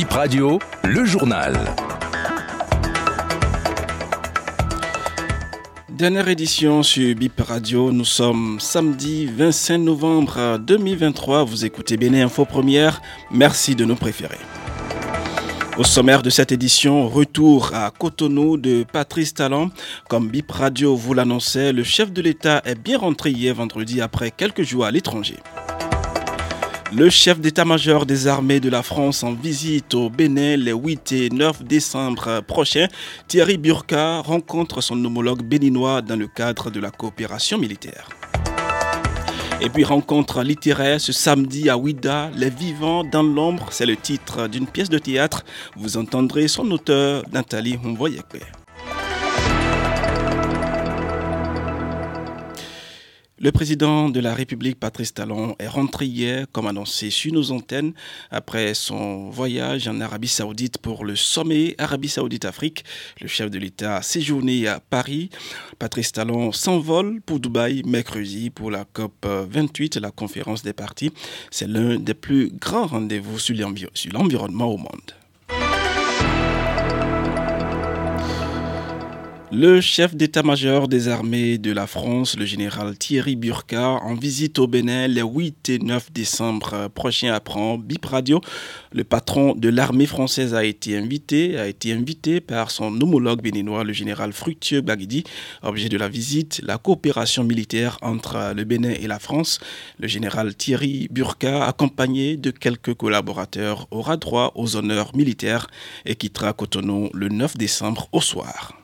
Bip Radio, le journal. Dernière édition sur Bip Radio, nous sommes samedi 25 novembre 2023. Vous écoutez Béné Info Première. Merci de nous préférer. Au sommaire de cette édition, retour à Cotonou de Patrice Talon. Comme BIP Radio vous l'annonçait, le chef de l'État est bien rentré hier vendredi après quelques jours à l'étranger. Le chef d'état-major des armées de la France en visite au Bénin les 8 et 9 décembre prochains, Thierry Burka rencontre son homologue béninois dans le cadre de la coopération militaire. Et puis rencontre littéraire ce samedi à Ouida, Les Vivants dans l'ombre, c'est le titre d'une pièce de théâtre. Vous entendrez son auteur, Nathalie Humboyekwe. Le président de la République, Patrice Talon, est rentré hier, comme annoncé sur nos antennes, après son voyage en Arabie Saoudite pour le sommet Arabie Saoudite-Afrique. Le chef de l'État a séjourné à Paris. Patrice Talon s'envole pour Dubaï mercredi pour la COP 28, la conférence des partis. C'est l'un des plus grands rendez-vous sur l'environnement au monde. Le chef d'état-major des armées de la France, le général Thierry Burka, en visite au Bénin les 8 et 9 décembre prochains apprend Bip Radio. Le patron de l'armée française a été invité, a été invité par son homologue béninois, le général Fructueux Baguidi. Objet de la visite, la coopération militaire entre le Bénin et la France. Le général Thierry Burka, accompagné de quelques collaborateurs, aura droit aux honneurs militaires et quittera Cotonou le 9 décembre au soir.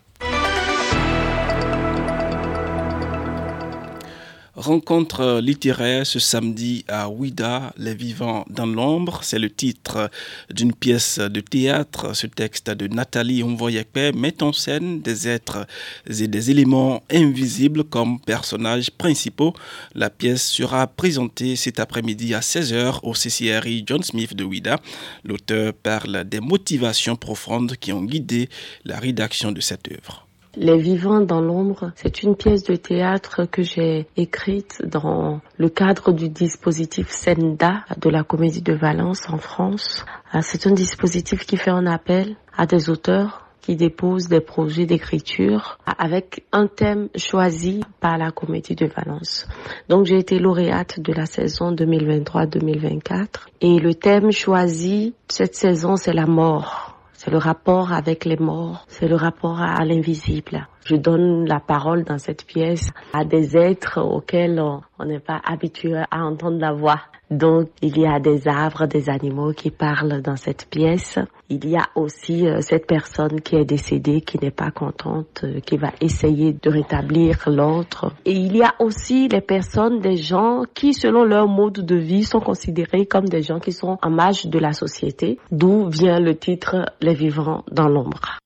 Rencontre littéraire ce samedi à Ouida, Les Vivants dans l'ombre. C'est le titre d'une pièce de théâtre. Ce texte de Nathalie Onvoyekpe met en scène des êtres et des éléments invisibles comme personnages principaux. La pièce sera présentée cet après-midi à 16h au CCRI John Smith de Ouida. L'auteur parle des motivations profondes qui ont guidé la rédaction de cette œuvre. Les Vivants dans l'ombre, c'est une pièce de théâtre que j'ai écrite dans le cadre du dispositif SENDA de la Comédie de Valence en France. Ah, c'est un dispositif qui fait un appel à des auteurs qui déposent des projets d'écriture avec un thème choisi par la Comédie de Valence. Donc j'ai été lauréate de la saison 2023-2024 et le thème choisi cette saison c'est la mort. C'est le rapport avec les morts, c'est le rapport à l'invisible. Je donne la parole dans cette pièce à des êtres auxquels on n'est pas habitué à entendre la voix. Donc, il y a des arbres, des animaux qui parlent dans cette pièce. Il y a aussi euh, cette personne qui est décédée, qui n'est pas contente, euh, qui va essayer de rétablir l'autre. Et il y a aussi les personnes, des gens qui, selon leur mode de vie, sont considérés comme des gens qui sont en marge de la société, d'où vient le titre Les vivants dans l'ombre.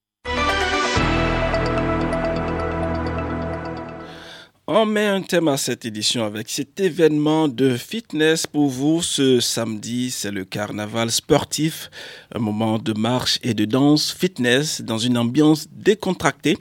On met un thème à cette édition avec cet événement de fitness pour vous ce samedi. C'est le carnaval sportif, un moment de marche et de danse fitness dans une ambiance décontractée.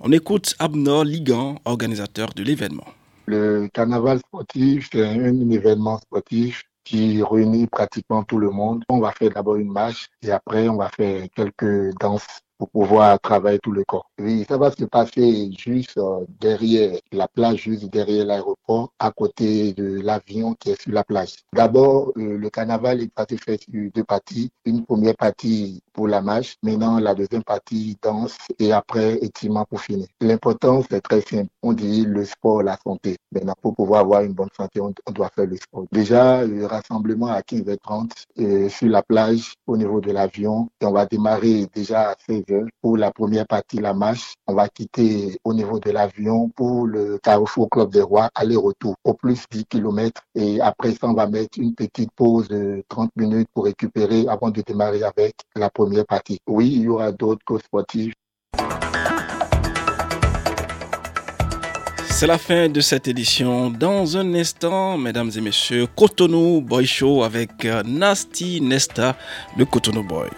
On écoute Abnor Ligan, organisateur de l'événement. Le carnaval sportif, c'est un événement sportif qui réunit pratiquement tout le monde. On va faire d'abord une marche et après on va faire quelques danses pour pouvoir travailler tout le corps. Oui, ça va se passer juste euh, derrière la plage, juste derrière l'aéroport, à côté de l'avion qui est sur la plage. D'abord, euh, le carnaval est parti fait sur deux parties. Une première partie pour la marche, maintenant la deuxième partie danse et après étirement pour finir. L'important, c'est très simple. On dit le sport, la santé. Maintenant, pour pouvoir avoir une bonne santé, on, doit faire le sport. Déjà, le rassemblement à 15h30 euh, sur la plage au niveau de l'avion. On va démarrer déjà à 16 pour la première partie, la marche. On va quitter au niveau de l'avion pour le Carrefour Club des Rois, aller-retour, au plus 10 km. Et après ça, on va mettre une petite pause de 30 minutes pour récupérer avant de démarrer avec la première partie. Oui, il y aura d'autres courses sportives. C'est la fin de cette édition. Dans un instant, mesdames et messieurs, Cotonou Boy Show avec euh, Nasty Nesta, le Cotonou Boy.